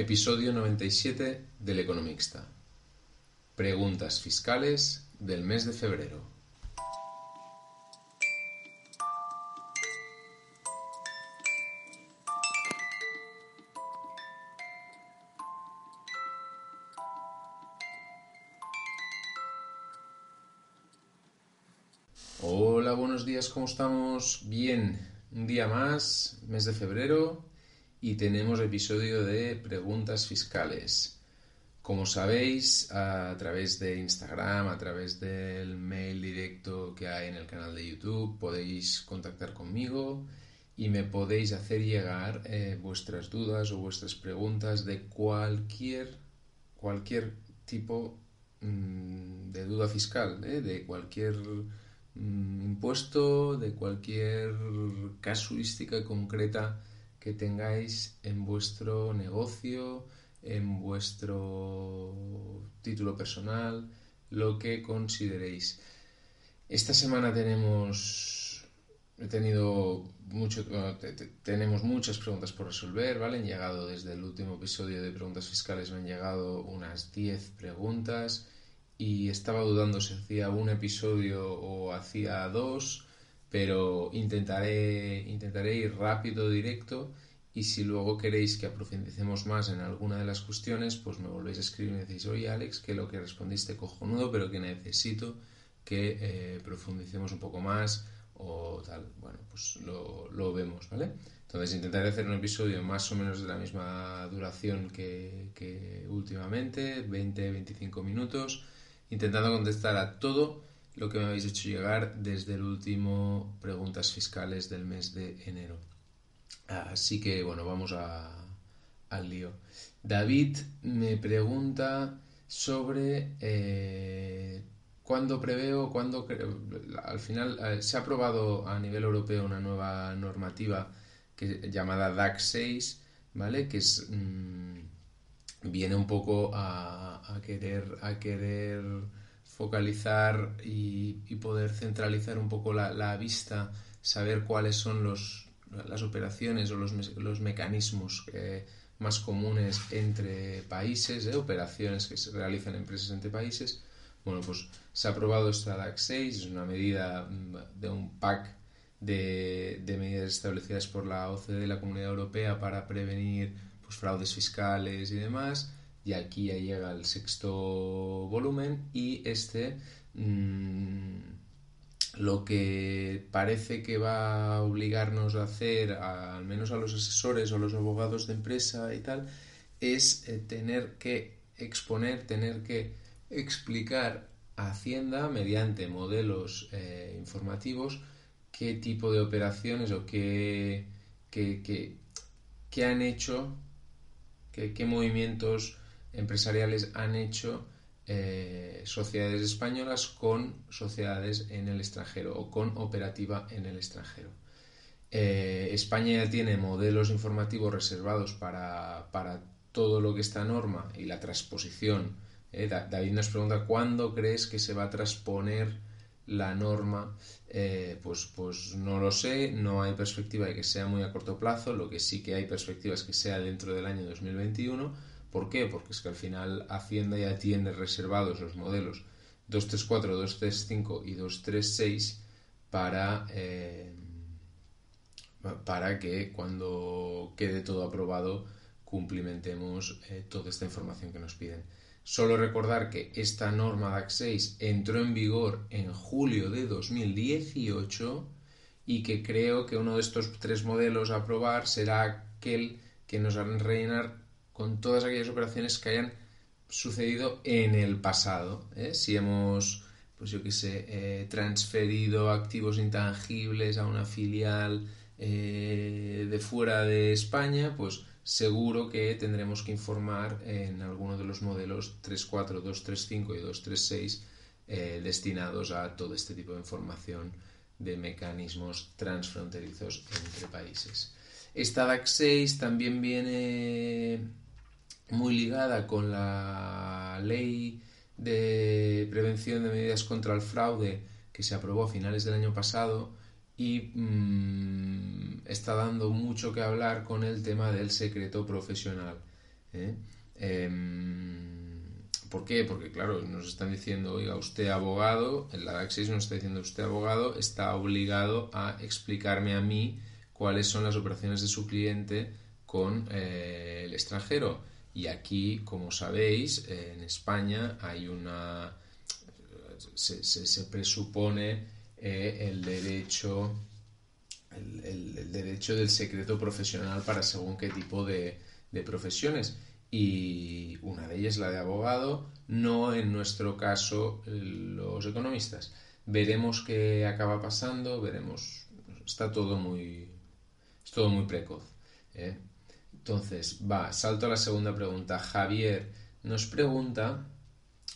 Episodio 97 del Economista. Preguntas fiscales del mes de febrero. Hola, buenos días, ¿cómo estamos? Bien, un día más, mes de febrero, y tenemos episodio de preguntas fiscales. Como sabéis, a través de Instagram, a través del mail directo que hay en el canal de YouTube, podéis contactar conmigo y me podéis hacer llegar eh, vuestras dudas o vuestras preguntas de cualquier, cualquier tipo mm, de duda fiscal, ¿eh? de cualquier mm, impuesto, de cualquier casuística concreta que tengáis en vuestro negocio, en vuestro título personal, lo que consideréis. Esta semana tenemos he tenido mucho tenemos muchas preguntas por resolver, ¿vale? Han llegado desde el último episodio de preguntas fiscales me han llegado unas 10 preguntas y estaba dudando si hacía un episodio o hacía dos pero intentaré, intentaré ir rápido, directo y si luego queréis que aprofundicemos más en alguna de las cuestiones, pues me volvéis a escribir y me decís, oye Alex, que lo que respondiste cojonudo, pero que necesito que eh, profundicemos un poco más o tal. Bueno, pues lo, lo, vemos, ¿vale? Entonces intentaré hacer un episodio más o menos de la misma duración que, que últimamente, 20-25 minutos, intentando contestar a todo lo que me habéis hecho llegar desde el último preguntas fiscales del mes de enero. Así que bueno, vamos al lío. David me pregunta sobre eh, cuándo preveo, cuándo al final eh, se ha aprobado a nivel europeo una nueva normativa que, llamada DAC 6, ¿vale? Que es mm, viene un poco a, a querer a querer focalizar y, poder centralizar un poco la, vista, saber cuáles son los, las operaciones o los, los mecanismos eh, más comunes entre países, eh, operaciones que se realizan empresas entre países. Bueno, pues se ha aprobado esta DAC 6, es una medida mm, de un pack de, de medidas establecidas por la OCDE, la Comunidad Europea, para prevenir pues, fraudes fiscales y demás y aquí ya llega el sexto volumen y este mm, lo que parece que va a obligarnos a hacer, al menos a los asesores o los abogados de empresa y tal, es eh, tener que exponer, tener que explicar a Hacienda mediante modelos eh, informativos qué tipo de operaciones o qué, qué, qué han hecho, qué, qué movimientos empresariales han hecho eh, sociedades españolas con sociedades en el extranjero o con operativa en el extranjero. Eh, España ya tiene modelos informativos reservados para, todo lo que está norma y la transposición. Eh, David nos pregunta cuándo crees que se va a transponer la norma. pues, pues no lo sé, no hay perspectiva de que sea muy a corto plazo, lo que sí que hay perspectiva es que sea dentro del año 2021 ¿Por qué? Porque es que al final Hacienda ya tiene reservados los modelos 234, 235 y 236 para, eh, para que cuando quede todo aprobado cumplimentemos eh, toda esta información que nos piden. Solo recordar que esta norma DAC 6 entró en vigor en julio de 2018 y que creo que uno de estos tres modelos a aprobar será aquel que nos harán rellenar con todas aquellas operaciones que hayan sucedido en el pasado. ¿eh? Si hemos, pues yo qué sé, eh, transferido activos intangibles a una filial eh, de fuera de España, pues seguro que tendremos que informar en alguno de los modelos 3.4, 2.3.5 y 2.3.6 destinados a todo este tipo de información de mecanismos transfronterizos entre países. Esta DAC 6 también viene muy ligada con la ley de prevención de medidas contra el fraude que se aprobó a finales del año pasado y mm, está dando mucho que hablar con el tema del secreto profesional. ¿eh? Em, ¿Por qué? Porque, claro, nos están diciendo, oiga, usted abogado, en la DAX nos está diciendo, usted abogado está obligado a explicarme a mí cuáles son las operaciones de su cliente con eh, el extranjero. Y aquí, como sabéis, en España hay una. Se, presupone eh, el derecho. El, derecho del secreto profesional para según qué tipo de, profesiones y una de ellas la de abogado, no en nuestro caso los economistas. Veremos qué acaba pasando, veremos, está todo muy, es todo muy precoz. ¿eh? Entonces, va, salto a la segunda pregunta. Javier nos pregunta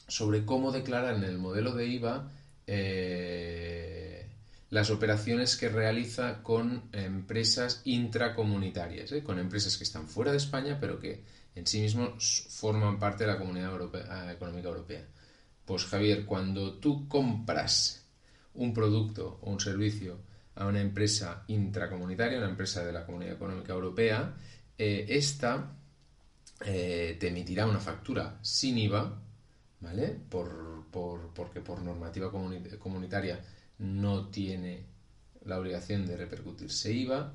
sobre cómo declarar en el modelo de IVA eh, las operaciones que realiza con empresas intracomunitarias, ¿eh? con empresas que están fuera de España, pero que en sí mismos forman parte de la Comunidad eh, Económica Europea. Pues Javier, cuando tú compras un producto o un servicio a una empresa intracomunitaria, una empresa de la Comunidad Económica Europea, eh, esta eh, te emitirá una factura sin IVA, ¿vale? Por, porque por normativa comunitaria no tiene la obligación de repercutirse IVA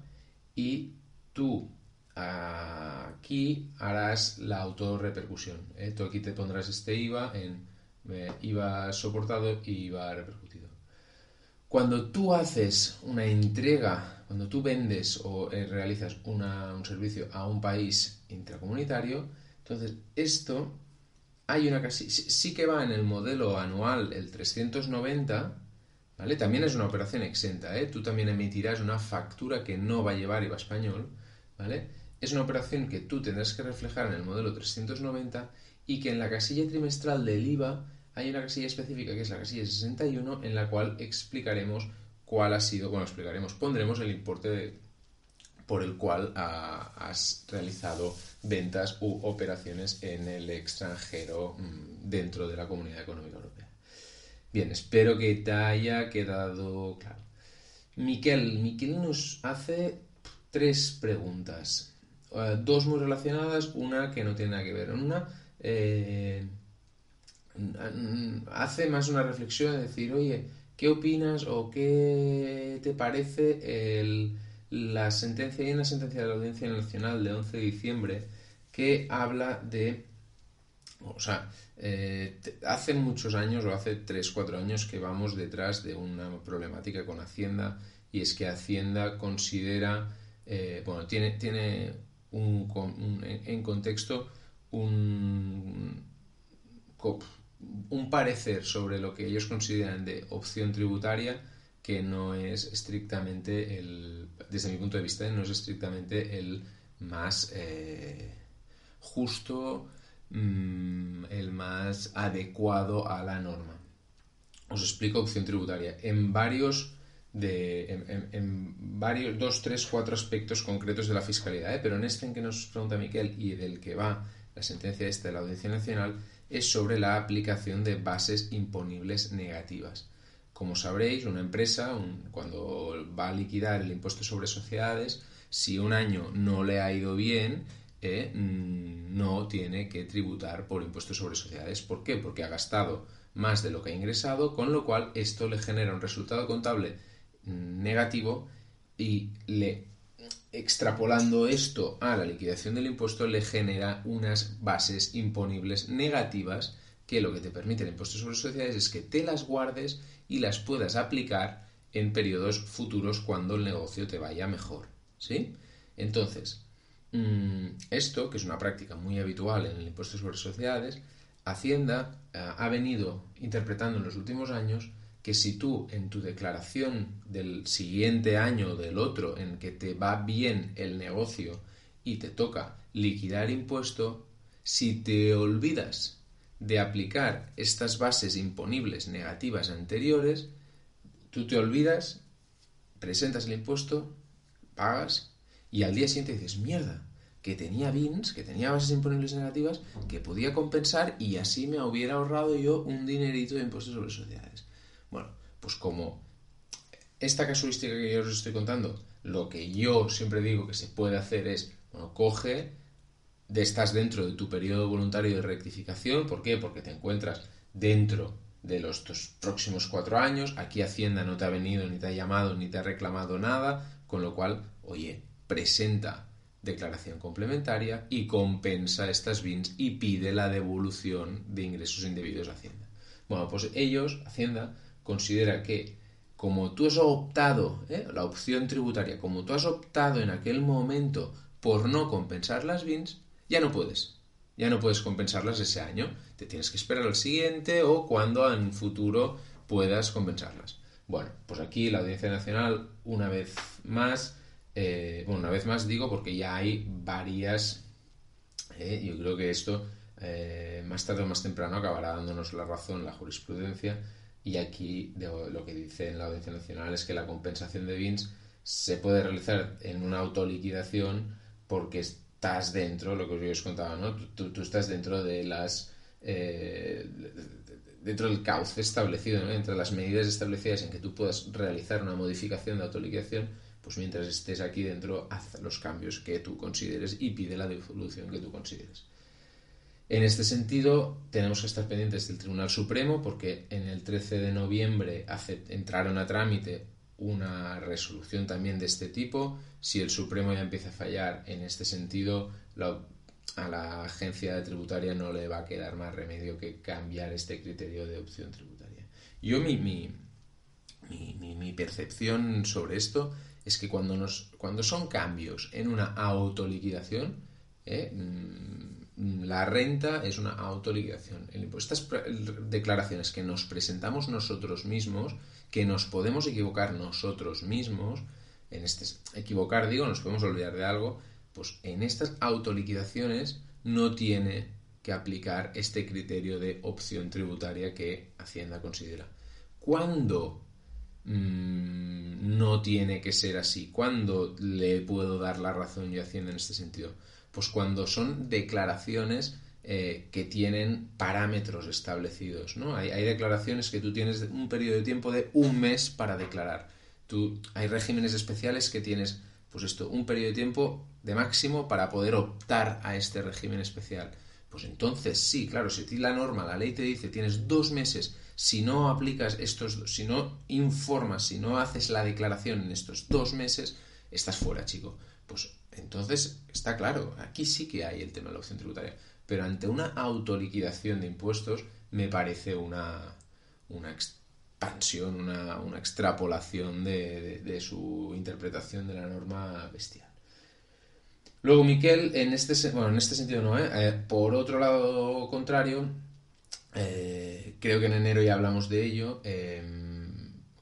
y tú aquí harás la autorrepercusión. ¿eh? Tú aquí te pondrás este IVA en IVA soportado y IVA repercutido. Cuando tú haces una entrega, cuando tú vendes o eh, realizas un servicio a un país intracomunitario, entonces esto hay una casi sí que va en el modelo anual el 390, ¿vale? También es una operación exenta, ¿eh? Tú también emitirás una factura que no va a llevar IVA español, ¿vale? es una operación que tú tendrás que reflejar en el modelo 390 y que en la casilla trimestral del IVA hay una casilla específica que es la casilla 61 en la cual explicaremos cuál ha sido, bueno, explicaremos, pondremos el importe por el cual has realizado ventas u operaciones en el extranjero mm, dentro de la Comunidad Económica Europea. Bien, espero que te haya quedado claro. Miquel, Miquel nos hace tres preguntas. Eh, dos muy relacionadas, una que no tiene nada que ver. Una eh, hace más una reflexión de decir, oye, ¿qué opinas o qué te parece la sentencia, hay una sentencia de la Audiencia Nacional de 11 de diciembre que habla de, o sea, eh, hace muchos años o hace 3, 4 años que vamos detrás de una problemática con Hacienda y es que Hacienda considera, bueno, tiene, tiene un, en contexto un parecer sobre lo que ellos consideran de opción tributaria que no es estrictamente el, desde mi punto de vista, no es estrictamente el más eh, justo, mm, el más adecuado a la norma. Os explico opción tributaria. En varios de, en, varios, dos, tres, cuatro aspectos concretos de la fiscalidad, ¿eh? pero en este en que nos pregunta Miquel y del que va la sentencia esta de la Audiencia Nacional es sobre la aplicación de bases imponibles negativas. Como sabréis, una empresa, cuando va a liquidar el impuesto sobre sociedades, si un año no le ha ido bien, eh, mm, no tiene que tributar por impuesto sobre sociedades. ¿Por qué? Porque ha gastado más de lo que ha ingresado, con lo cual esto le genera un resultado contable negativo y le extrapolando esto a la liquidación del impuesto le genera unas bases imponibles negativas que lo que te permite el impuesto sobre sociedades es que te las guardes y las puedas aplicar en periodos futuros cuando el negocio te vaya mejor. ¿Sí? Entonces, mm, esto, que es una práctica muy habitual en el impuesto sobre sociedades, Hacienda eh, ha venido interpretando en los últimos años que si tú en tu declaración del siguiente año o del otro en que te va bien el negocio y te toca liquidar impuesto, si te olvidas de aplicar estas bases imponibles negativas anteriores, tú te olvidas, presentas el impuesto, pagas y al día siguiente dices, mierda, que tenía BINs, que tenía bases imponibles negativas, que podía compensar y así me hubiera ahorrado yo un dinerito de impuestos sobre sociedades. Bueno, pues como esta casuística que yo os estoy contando, lo que yo siempre digo que se puede hacer es, bueno, coge, estás dentro de tu periodo voluntario de rectificación. ¿Por qué? Porque te encuentras dentro de los próximos cuatro años. Aquí Hacienda no te ha venido, ni te ha llamado, ni te ha reclamado nada. Con lo cual, oye, presenta declaración complementaria y compensa estas BINs y pide la devolución de ingresos indebidos a Hacienda. Bueno, pues ellos, Hacienda, considera que como tú has optado, ¿eh? la opción tributaria, como tú has optado en aquel momento por no compensar las BINs, ya no puedes. Ya no puedes compensarlas ese año. Te tienes que esperar al siguiente o cuando en futuro puedas compensarlas. Bueno, pues aquí la Audiencia Nacional, una vez más, eh, bueno, una vez más digo porque ya hay varias, eh, yo creo que esto eh, más tarde o más temprano acabará dándonos la razón la jurisprudencia y aquí lo que dice en la Audiencia Nacional es que la compensación de bins se puede realizar en una autoliquidación porque estás dentro, lo que os contaba, ¿no? Tú, estás dentro de las... dentro del cauce establecido, ¿no? entre las medidas establecidas en que tú puedas realizar una modificación de autoliquidación pues mientras estés aquí dentro, haz los cambios que tú consideres y pide la devolución que tú consideres. En este sentido, tenemos que estar pendientes del Tribunal Supremo porque en el 13 de noviembre entraron a trámite una resolución también de este tipo. Si el Supremo ya empieza a fallar en este sentido, a la agencia tributaria no le va a quedar más remedio que cambiar este criterio de opción tributaria. Yo mi, percepción sobre esto es que cuando, nos, cuando son cambios en una autoliquidación, ¿eh? Mm, la renta es una autoliquidación. Estas declaraciones que nos presentamos nosotros mismos, que nos podemos equivocar nosotros mismos, en este equivocar digo, nos podemos olvidar de algo, pues en estas autoliquidaciones no tiene que aplicar este criterio de opción tributaria que Hacienda considera. Cuando Mm, no tiene que ser así. ¿Cuándo le puedo dar la razón yo Hacienda en este sentido? Pues cuando son declaraciones eh, que tienen parámetros establecidos. ¿no? Hay, declaraciones que tú tienes un periodo de tiempo de un mes para declarar. Tú, hay regímenes especiales que tienes, pues esto, un periodo de tiempo de máximo para poder optar a este régimen especial. Pues entonces sí, claro, si la norma, la ley te dice tienes dos meses si no aplicas estos, si no informas, si no haces la declaración en estos dos meses, estás fuera, chico. Pues entonces está claro, aquí sí que hay el tema de la opción tributaria. Pero ante una autoliquidación de impuestos me parece una, expansión, una, una extrapolación de, su interpretación de la norma bestial. Luego, Miquel, en este, bueno, en este sentido no, ¿eh? Eh, por otro lado contrario, eh, creo que en enero ya hablamos de ello.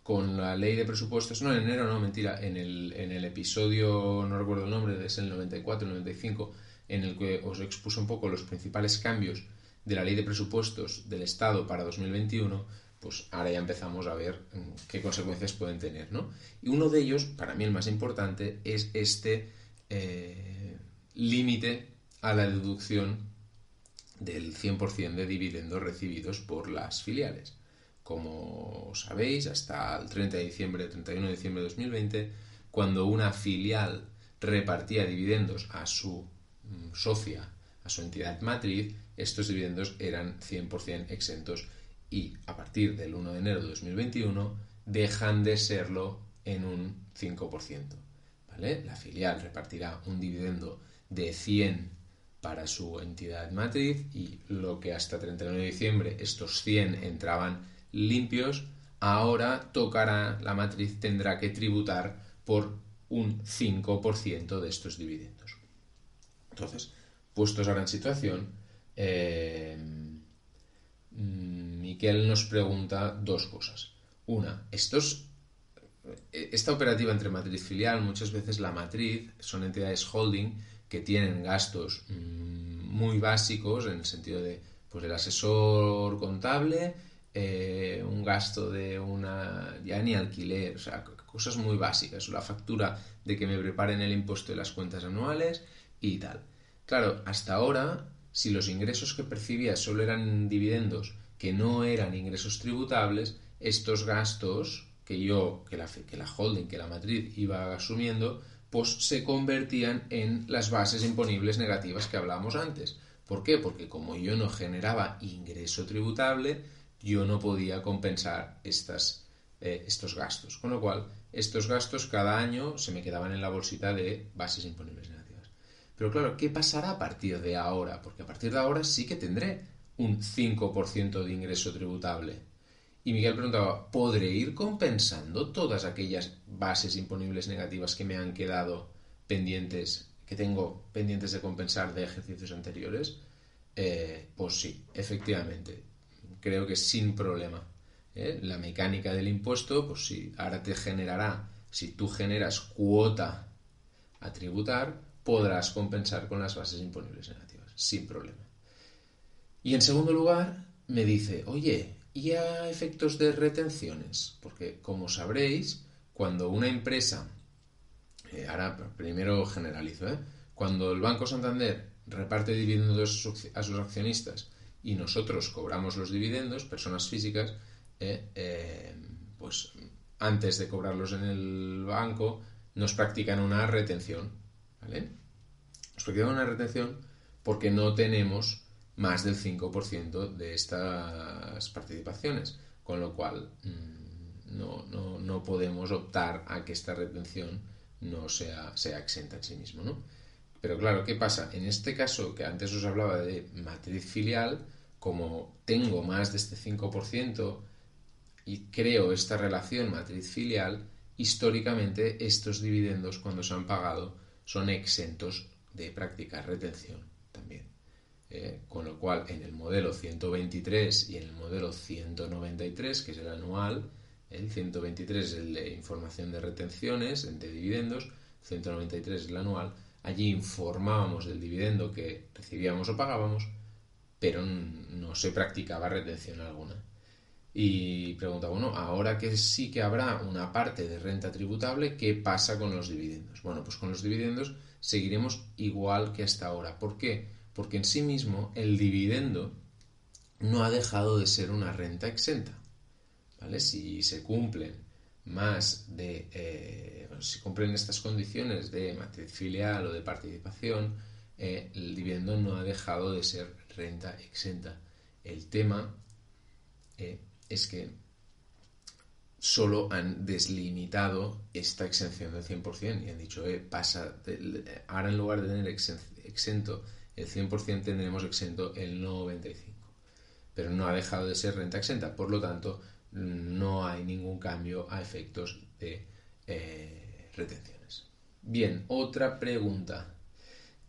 Con la ley de presupuestos, no en enero, no, mentira, en el, en el episodio, no recuerdo el nombre, es el 94, 95, en el que os expuso un poco los principales cambios de la ley de presupuestos del Estado para 2021, pues ahora ya empezamos a ver mm, qué consecuencias pueden tener, ¿no? Y uno de ellos, para mí el más importante, es este eh, límite a la deducción del 100% de dividendos recibidos por las filiales. Como sabéis, hasta el 30 de diciembre, 31 de diciembre de 2020, cuando una filial repartía dividendos a su mm, socia, a su entidad matriz, estos dividendos eran 100% exentos y a partir del 1 de enero de 2021 dejan de serlo en un 5%. ¿vale? La filial repartirá un dividendo de 100 para su entidad matriz y lo que hasta 31 de diciembre estos 100 entraban limpios, ahora tocará, la matriz tendrá que tributar por un 5% de estos dividendos. Entonces, puestos ahora en situación, eh, Miquel nos pregunta dos cosas. Una, estos, esta operativa entre matriz filial, muchas veces la matriz son entidades holding que tienen gastos mm, muy básicos en el sentido de pues el asesor contable, eh, un gasto de una ya ni alquiler, o sea, cosas muy básicas, la factura de que me preparen el impuesto de las cuentas anuales y tal. Claro, hasta ahora, si los ingresos que percibía solo eran dividendos que no eran ingresos tributables, estos gastos que yo, que la, que la holding, que la matriz iba asumiendo, pues se convertían en las bases imponibles negativas que hablábamos antes. ¿Por qué? Porque como yo no generaba ingreso tributable, yo no podía compensar estas, eh, estos gastos. Con lo cual, estos gastos cada año se me quedaban en la bolsita de bases imponibles negativas. Pero claro, ¿qué pasará a partir de ahora? Porque a partir de ahora sí que tendré un 5% de ingreso tributable. Y Miguel preguntaba, ¿podré ir compensando todas aquellas bases imponibles negativas que me han quedado pendientes, que tengo pendientes de compensar de ejercicios anteriores? Eh, pues sí, efectivamente. Creo que sin problema. ¿eh? La mecánica del impuesto, pues sí, ahora te generará, si tú generas cuota a tributar, podrás compensar con las bases imponibles negativas, sin problema. Y en segundo lugar, me dice, oye, y a efectos de retenciones, porque como sabréis, cuando una empresa, eh, ahora primero generalizo, ¿eh? cuando el Banco Santander reparte dividendos a sus accionistas y nosotros cobramos los dividendos, personas físicas, eh, pues antes de cobrarlos en el banco, nos practican una retención, ¿vale? Nos practican una retención porque no tenemos más del 5% de estas participaciones, con lo cual mm, no, podemos optar a que esta retención no sea, sea exenta en sí mismo. ¿no? Pero claro, ¿qué pasa? En este caso, que antes os hablaba de matriz filial, como tengo más de este 5% y creo esta relación matriz filial, históricamente estos dividendos cuando se han pagado son exentos de practicar retención también. Eh, con lo cual en el modelo 123 y en el modelo 193, que es el anual, el 123 es el de información de retenciones, de dividendos, 193 es el anual, allí informábamos del dividendo que recibíamos o pagábamos, pero no se practicaba retención alguna. Y pregunta, bueno, ahora que sí que habrá una parte de renta tributable, ¿qué pasa con los dividendos? Bueno, pues con los dividendos seguiremos igual que hasta ahora. ¿Por qué? porque en sí mismo el dividendo no ha dejado de ser una renta exenta. ¿vale? Si se cumplen más de, eh, si cumplen estas condiciones de matriz filial o de participación, eh, el dividendo no ha dejado de ser renta exenta. El tema eh, es que solo han deslimitado esta exención del 100% y han dicho, pasa, ahora en lugar de tener exento el 100% tendremos exento el 95%. Pero no ha dejado de ser renta exenta, por lo tanto, no hay ningún cambio a efectos de eh, retenciones. Bien, otra pregunta.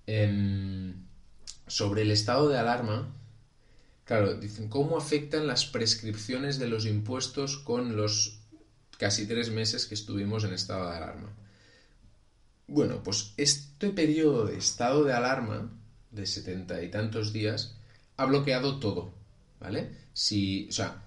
Em, sobre el estado de alarma, claro, dicen, ¿cómo afectan las prescripciones de los impuestos con los casi tres meses que estuvimos en estado de alarma? Bueno, pues este periodo de estado de alarma de setenta y tantos días ha bloqueado todo, ¿vale? Si, o sea,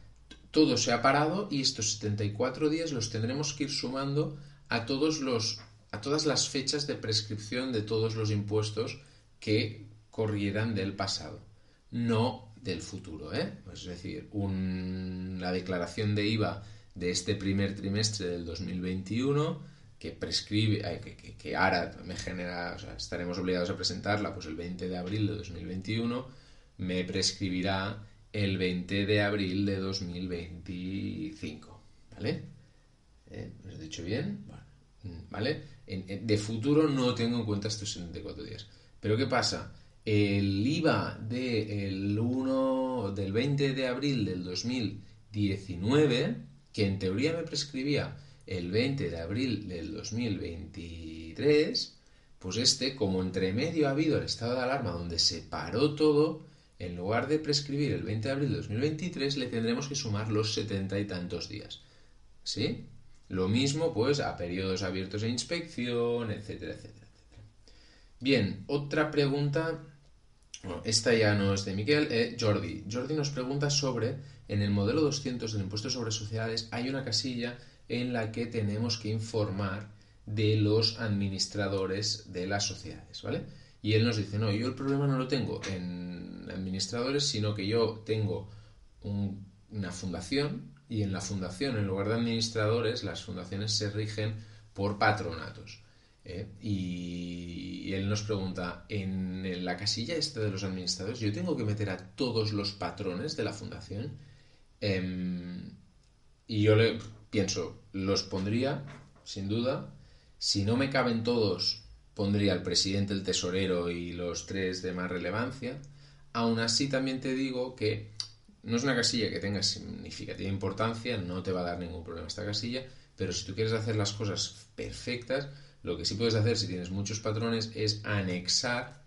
todo se ha parado y estos 74 días los tendremos que ir sumando a todos los a todas las fechas de prescripción de todos los impuestos que corrieran del pasado, no del futuro, ¿eh? Es decir, la declaración de IVA de este primer trimestre del 2021 que prescribe, que, que, ahora me genera, o sea, estaremos obligados a presentarla pues el 20 de abril de 2021, me prescribirá el 20 de abril de 2025, ¿vale? ¿Eh? ¿Lo he dicho bien? ¿Vale? de futuro no tengo en cuenta estos 74 días. Pero ¿qué pasa? El IVA del 1 del 20 de abril del 2019, que en teoría me prescribía el 20 de abril del 2023, pues este, como entre medio ha habido el estado de alarma donde se paró todo, en lugar de prescribir el 20 de abril de 2023, le tendremos que sumar los setenta y tantos días. ¿Sí? Lo mismo, pues, a periodos abiertos de inspección, etcétera, etcétera, etcétera. Bien, otra pregunta. Esta ya no es de Miguel, eh, Jordi. Jordi nos pregunta sobre, en el modelo 200 del impuesto sobre sociedades hay una casilla en la que tenemos que informar de los administradores de las sociedades, ¿vale? Y él nos dice, no, yo el problema no lo tengo en administradores, sino que yo tengo una fundación y en la fundación, en lugar de administradores, las fundaciones se rigen por patronatos. ¿Eh? Y él nos pregunta, en la casilla esta de los administradores, ¿yo tengo que meter a todos los patrones de la fundación? Em, y yo le pienso, los pondría, sin duda. Si no me caben todos, pondría el presidente, el tesorero y los tres de más relevancia. Aún así, también te digo que no es una casilla que tenga significativa importancia, no te va a dar ningún problema esta casilla, pero si tú quieres hacer las cosas perfectas, lo que sí puedes hacer si tienes muchos patrones es anexar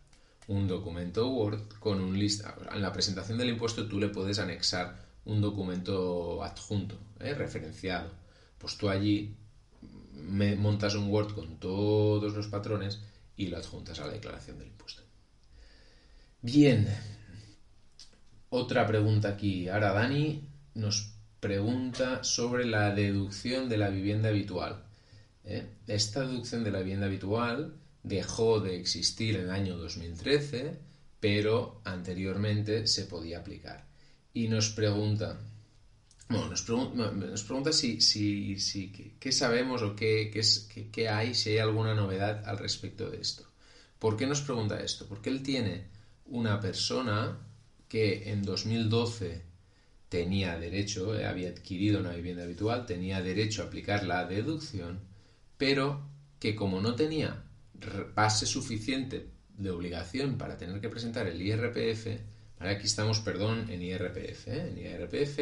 un documento Word con un lista. En la presentación del impuesto tú le puedes anexar un documento adjunto, ¿eh? referenciado. Pues tú allí me montas un Word con todos los patrones y lo adjuntas a la declaración del impuesto. Bien, otra pregunta aquí. Ahora Dani nos pregunta sobre la deducción de la vivienda habitual. ¿Eh? Esta deducción de la vivienda habitual dejó de existir en el año 2013, pero anteriormente se podía aplicar. Y nos pregunta, bueno, nos, pregunta si, si, si, qué sabemos o qué, qué, qué, hay, si hay alguna novedad al respecto de esto. ¿Por qué nos pregunta esto? Porque él tiene una persona que en 2012 tenía derecho, eh, había adquirido una vivienda habitual, tenía derecho a aplicar la deducción, pero que como no tenía base suficiente de obligación para tener que presentar el IRPF, aquí estamos, perdón, en IRPF, ¿eh? en IRPF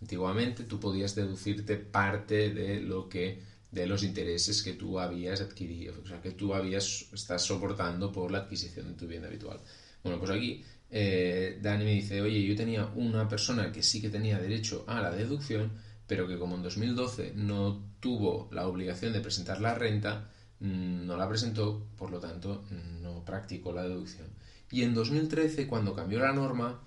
Antiguamente tú podías deducirte parte de lo que de los intereses que tú habías adquirido, o sea, que tú habías estás soportando por la adquisición de tu bien habitual. Bueno, pues aquí eh, Dani me dice, oye, yo tenía una persona que sí que tenía derecho a la deducción, pero que como en 2012 no tuvo la obligación de presentar la renta, mm, no la presentó, por lo tanto, no practicó la deducción. Y en 2013, cuando cambió la norma,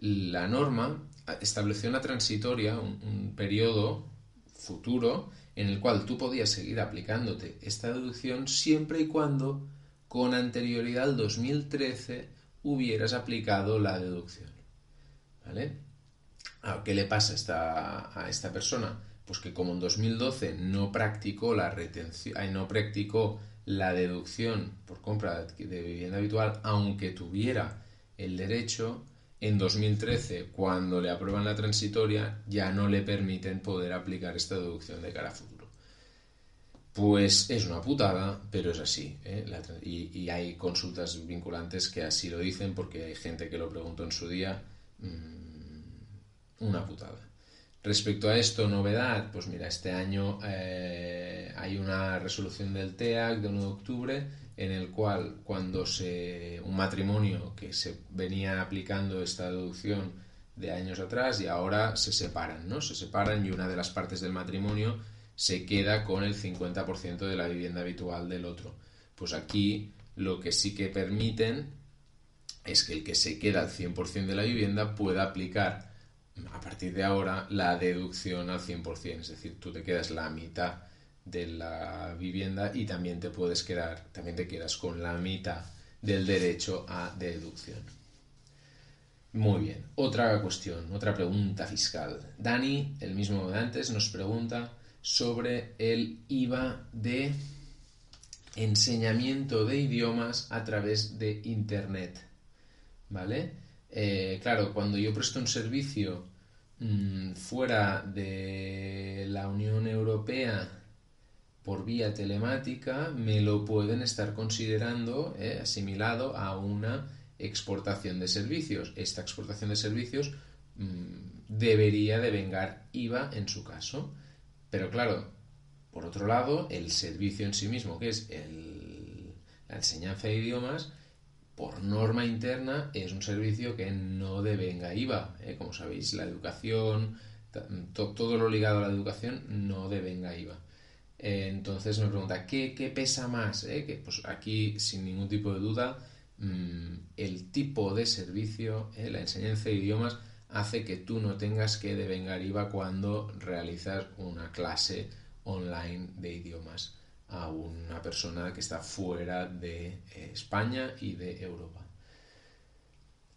la norma estableció una transitoria, un, periodo futuro en el cual tú podías seguir aplicándote esta deducción siempre y cuando con anterioridad al 2013 hubieras aplicado la deducción. ¿Vale? Ah, ¿Qué le pasa a esta, a esta persona? Pues que como en 2012 no practicó la retención, no practicó la deducción por compra de vivienda habitual, aunque tuviera el derecho, en 2013, cuando le aprueban la transitoria, ya no le permiten poder aplicar esta deducción de cara a futuro. Pues es una putada, pero es así. ¿eh? y, hay consultas vinculantes que así lo dicen porque hay gente que lo preguntó en su día. Mm, una putada. Respecto a esto, novedad, pues mira, este año eh, hay una resolución del TEAC de 1 de octubre en el cual cuando se un matrimonio que se venía aplicando esta deducción de años atrás y ahora se separan, ¿no? Se separan y una de las partes del matrimonio se queda con el 50% de la vivienda habitual del otro. Pues aquí lo que sí que permiten es que el que se queda al 100% de la vivienda pueda aplicar a partir de ahora la deducción al 100%, es decir, tú te quedas la mitad de la vivienda y también te puedes quedar, también te quedas con la mitad del derecho a deducción. Muy bien, otra cuestión, otra pregunta fiscal. Dani, el mismo de antes, nos pregunta sobre el IVA de enseñamiento de idiomas a través de Internet. ¿Vale? Eh, claro, cuando yo presto un servicio mm, fuera de la Unión Europea por vía telemática me lo pueden estar considerando eh, asimilado a una exportación de servicios. Esta exportación de servicios mm, debería devengar IVA en su caso. Pero claro, por otro lado, el servicio en sí mismo, que es la enseñanza de idiomas, por norma interna es un servicio que no devenga IVA. Eh. Como sabéis, la educación, todo lo ligado a la educación no devenga IVA. Eh, entonces me pregunta, ¿qué, pesa más? Eh? Que, pues aquí, sin ningún tipo de duda, mm, el tipo de servicio, la enseñanza de idiomas, hace que tú no tengas que devengar IVA cuando realizas una clase online de idiomas a una persona que está fuera de España y de Europa.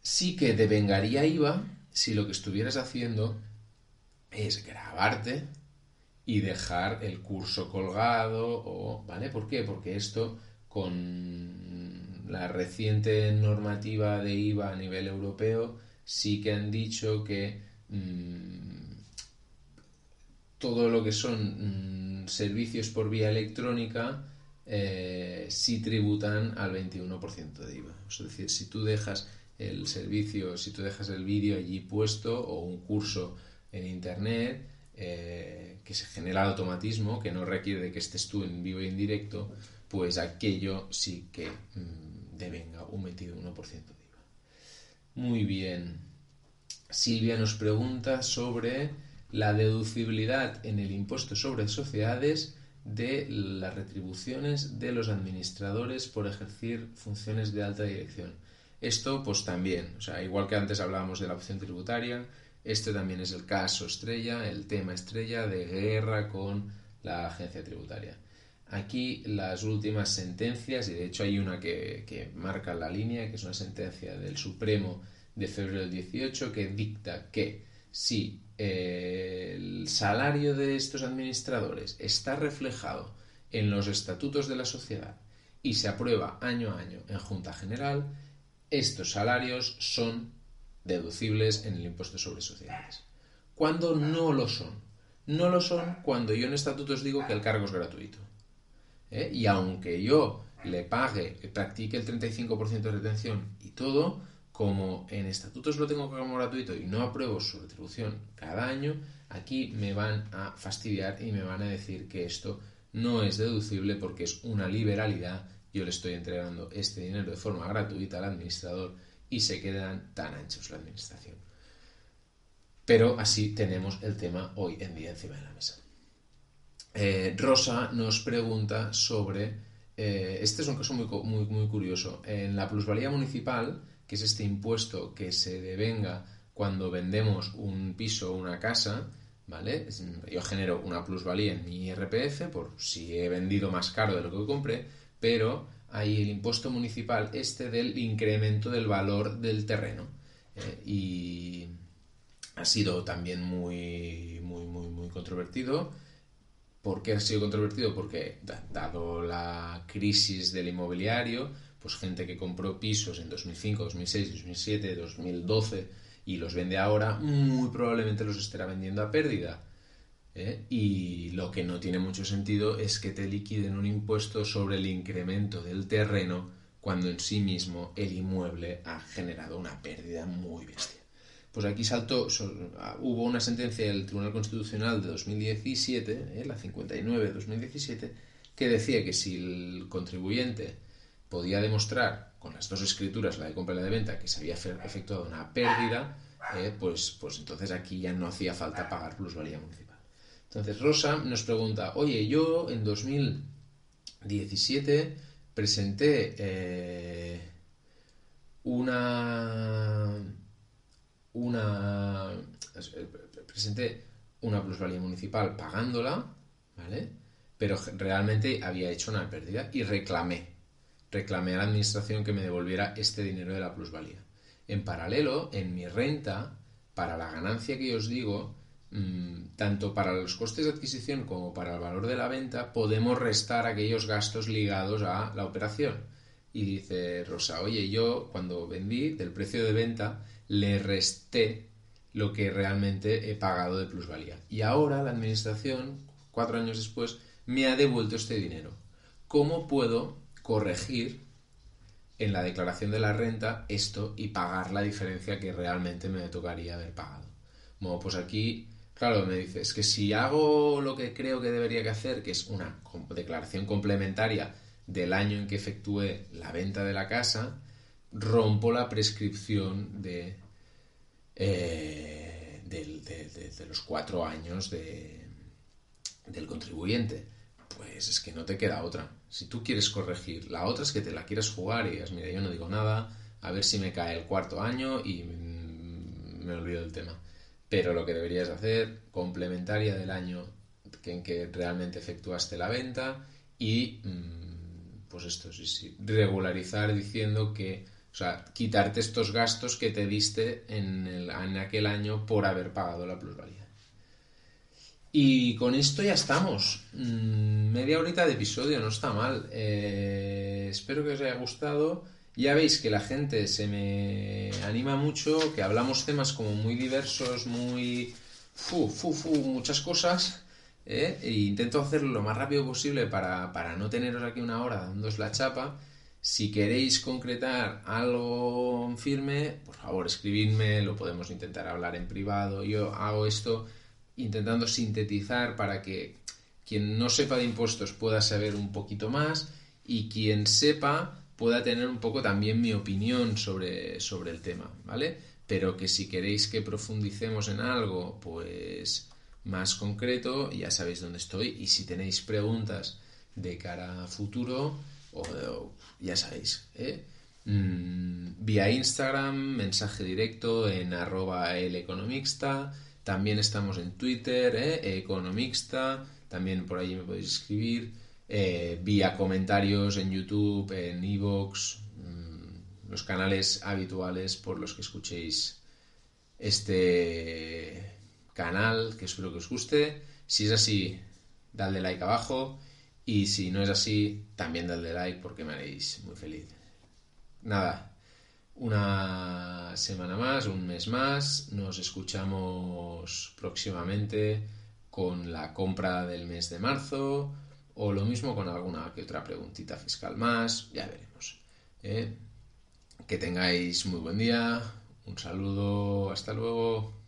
Sí que devengaría IVA si lo que estuvieras haciendo es grabarte y dejar el curso colgado o, ¿vale? ¿Por qué? Porque esto con la reciente normativa de IVA a nivel europeo, sí que han dicho que mm, todo lo que son servicios por vía electrónica eh, sí tributan al 21% de IVA. Es decir, si tú dejas el servicio, si tú dejas el vídeo allí puesto o un curso en internet eh, que se genera automatismo, que no requiere que estés tú en vivo y en directo, pues aquello sí que mm, devenga un 21% de IVA. Muy bien. Silvia nos pregunta sobre la deducibilidad en el impuesto sobre sociedades de las retribuciones de los administradores por ejercer funciones de alta dirección. Esto, pues también, o sea, igual que antes hablábamos de la opción tributaria, este también es el caso estrella, el tema estrella de guerra con la agencia tributaria. Aquí las últimas sentencias, y de hecho hay una que, que marca la línea, que es una sentencia del Supremo de febrero del 18, que dicta que si el salario de estos administradores está reflejado en los estatutos de la sociedad y se aprueba año a año en Junta General, estos salarios son deducibles en el impuesto sobre sociedades. Cuando no lo son. No lo son cuando yo en estatutos digo que el cargo es gratuito. ¿eh? Y aunque yo le pague, practique el 35% de retención y todo, como en estatutos lo tengo como gratuito y no apruebo su retribución cada año, aquí me van a fastidiar y me van a decir que esto no es deducible porque es una liberalidad. Yo le estoy entregando este dinero de forma gratuita al administrador y se quedan tan anchos la administración. Pero así tenemos el tema hoy en día encima de la mesa. Eh, Rosa nos pregunta sobre, eh, este es un caso muy, muy, muy curioso, en la plusvalía municipal, que es este impuesto que se devenga cuando vendemos un piso o una casa, ¿vale? Yo genero una plusvalía en mi IRPF por si he vendido más caro de lo que compré, pero hay el impuesto municipal este del incremento del valor del terreno. Eh, y ha sido también muy, muy, muy, muy controvertido. ¿Por qué ha sido controvertido? Porque, dado la crisis del inmobiliario, pues gente que compró pisos en 2005, 2006, 2007, 2012 y los vende ahora, muy probablemente los estará vendiendo a pérdida. ¿eh? Y lo que no tiene mucho sentido es que te liquiden un impuesto sobre el incremento del terreno cuando en sí mismo el inmueble ha generado una pérdida muy bestia. Pues aquí saltó, hubo una sentencia del Tribunal Constitucional de 2017, ¿eh? la 59 de 2017, que decía que si el contribuyente podía demostrar con las dos escrituras, la de compra y la de venta, que se había efectuado una pérdida, eh, pues, pues entonces aquí ya no hacía falta pagar plusvalía municipal. Entonces Rosa nos pregunta, oye, yo en 2017 presenté eh, una una presenté una plusvalía municipal pagándola, ¿vale? Pero realmente había hecho una pérdida y reclamé reclamé a la administración que me devolviera este dinero de la plusvalía. En paralelo, en mi renta, para la ganancia que os digo, mm, tanto para los costes de adquisición como para el valor de la venta, podemos restar aquellos gastos ligados a la operación. Y dice Rosa, oye, yo cuando vendí del precio de venta le resté lo que realmente he pagado de plusvalía. Y ahora la administración, cuatro años después, me ha devuelto este dinero. ¿Cómo puedo corregir en la declaración de la renta esto y pagar la diferencia que realmente me tocaría haber pagado. Bueno, pues aquí, claro, me dices que si hago lo que creo que debería hacer, que es una declaración complementaria del año en que efectué la venta de la casa, rompo la prescripción de, eh, de, los cuatro años del contribuyente. Pues es que no te queda otra. Si tú quieres corregir, la otra es que te la quieras jugar y digas, mira, yo no digo nada, a ver si me cae el cuarto año y me olvido del tema. Pero lo que deberías hacer, complementaria del año en que realmente efectuaste la venta y, mm, pues esto, sí, sí, regularizar diciendo que, o sea, quitarte estos gastos que te diste en, en aquel año por haber pagado la plusvalía. Y con esto ya estamos. Mm, media horita de episodio, no está mal. Eh, espero que os haya gustado. Ya veis que la gente se me anima mucho, que hablamos temas como muy diversos, muy... Fu, fu, fu, muchas cosas. ¿eh? E intento hacerlo lo más rápido posible para, para no teneros aquí una hora dándoos la chapa. Si queréis concretar algo firme, por favor escribidme, lo podemos intentar hablar en privado. Yo hago esto intentando sintetizar para que quien no sepa de impuestos pueda saber un poquito más y quien sepa pueda tener un poco también mi opinión sobre, sobre el tema, ¿vale? Pero que si queréis que profundicemos en algo, pues más concreto, ya sabéis dónde estoy y si tenéis preguntas de cara a futuro, o, ya sabéis, ¿eh? mm, vía Instagram, mensaje directo en arroba el economista, también estamos en Twitter, ¿eh? economista, también por ahí me podéis escribir, eh, vía comentarios en YouTube, en Evox, mm, los canales habituales por los que escuchéis este canal, que espero que os guste. Si es así, dadle like abajo y si no es así, también dadle like porque me haréis muy feliz. Nada, una semana más, un mes más. Nos escuchamos próximamente con la compra del mes de marzo o lo mismo con alguna que otra preguntita fiscal más. Ya veremos. ¿eh? Que tengáis muy buen día. Un saludo. Hasta luego.